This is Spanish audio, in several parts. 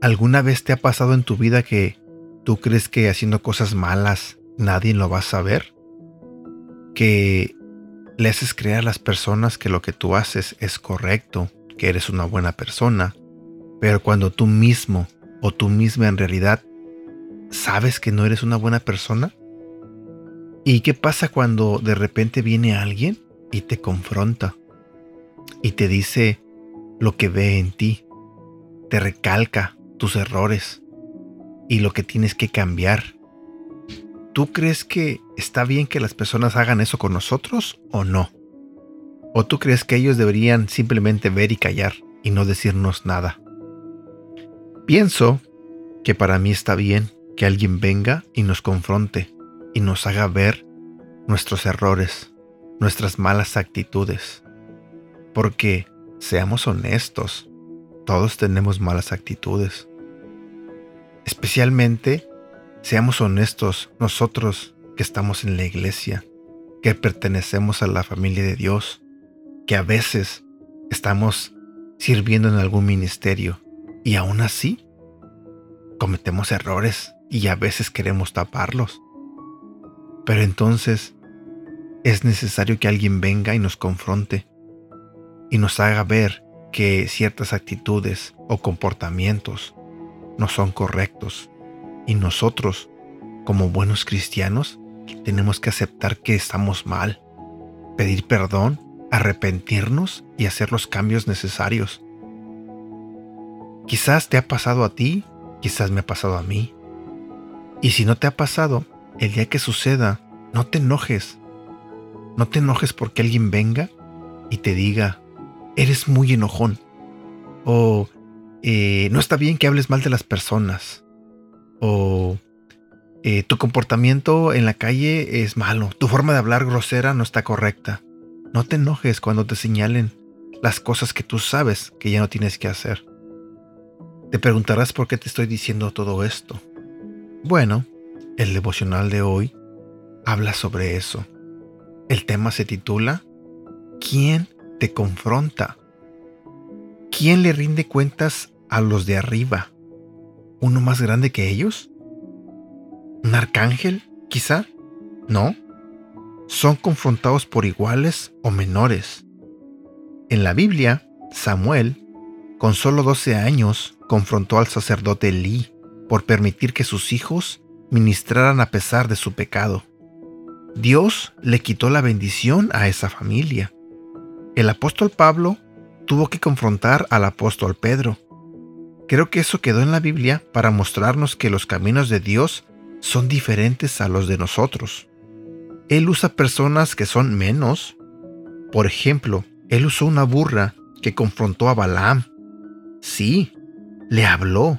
¿Alguna vez te ha pasado en tu vida que tú crees que haciendo cosas malas nadie lo va a saber? Que le haces creer a las personas que lo que tú haces es correcto, que eres una buena persona, pero cuando tú mismo o tú misma en realidad sabes que no eres una buena persona? ¿Y qué pasa cuando de repente viene alguien y te confronta y te dice lo que ve en ti, te recalca tus errores y lo que tienes que cambiar? ¿Tú crees que está bien que las personas hagan eso con nosotros o no? ¿O tú crees que ellos deberían simplemente ver y callar y no decirnos nada? Pienso que para mí está bien que alguien venga y nos confronte y nos haga ver nuestros errores, nuestras malas actitudes. Porque, seamos honestos, todos tenemos malas actitudes. Especialmente, seamos honestos nosotros que estamos en la iglesia, que pertenecemos a la familia de Dios, que a veces estamos sirviendo en algún ministerio y aún así cometemos errores y a veces queremos taparlos. Pero entonces es necesario que alguien venga y nos confronte y nos haga ver que ciertas actitudes o comportamientos no son correctos y nosotros, como buenos cristianos, tenemos que aceptar que estamos mal, pedir perdón, arrepentirnos y hacer los cambios necesarios. Quizás te ha pasado a ti Quizás me ha pasado a mí. Y si no te ha pasado, el día que suceda, no te enojes. No te enojes porque alguien venga y te diga, eres muy enojón. O eh, no está bien que hables mal de las personas. O eh, tu comportamiento en la calle es malo. Tu forma de hablar grosera no está correcta. No te enojes cuando te señalen las cosas que tú sabes que ya no tienes que hacer. Te preguntarás por qué te estoy diciendo todo esto. Bueno, el devocional de hoy habla sobre eso. El tema se titula ¿Quién te confronta? ¿Quién le rinde cuentas a los de arriba? ¿Uno más grande que ellos? ¿Un arcángel, quizá? No. Son confrontados por iguales o menores. En la Biblia, Samuel, con solo 12 años, confrontó al sacerdote Elí por permitir que sus hijos ministraran a pesar de su pecado. Dios le quitó la bendición a esa familia. El apóstol Pablo tuvo que confrontar al apóstol Pedro. Creo que eso quedó en la Biblia para mostrarnos que los caminos de Dios son diferentes a los de nosotros. Él usa personas que son menos. Por ejemplo, él usó una burra que confrontó a Balaam. Sí, le habló.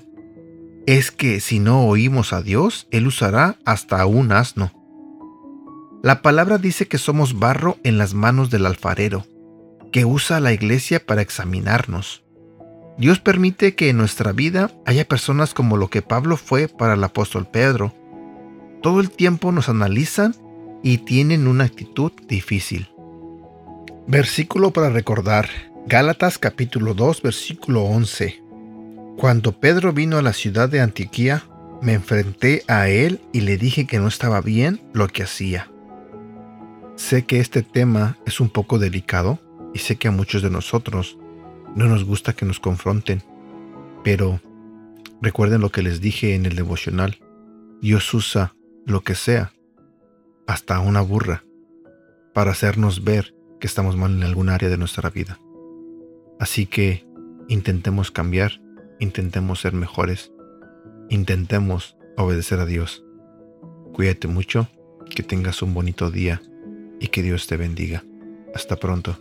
Es que si no oímos a Dios, Él usará hasta un asno. La palabra dice que somos barro en las manos del alfarero, que usa la iglesia para examinarnos. Dios permite que en nuestra vida haya personas como lo que Pablo fue para el apóstol Pedro. Todo el tiempo nos analizan y tienen una actitud difícil. Versículo para recordar. Gálatas capítulo 2 versículo 11. Cuando Pedro vino a la ciudad de Antioquía, me enfrenté a él y le dije que no estaba bien lo que hacía. Sé que este tema es un poco delicado y sé que a muchos de nosotros no nos gusta que nos confronten, pero recuerden lo que les dije en el devocional. Dios usa lo que sea, hasta una burra, para hacernos ver que estamos mal en algún área de nuestra vida. Así que intentemos cambiar intentemos ser mejores, intentemos obedecer a Dios. Cuídate mucho, que tengas un bonito día y que Dios te bendiga. Hasta pronto.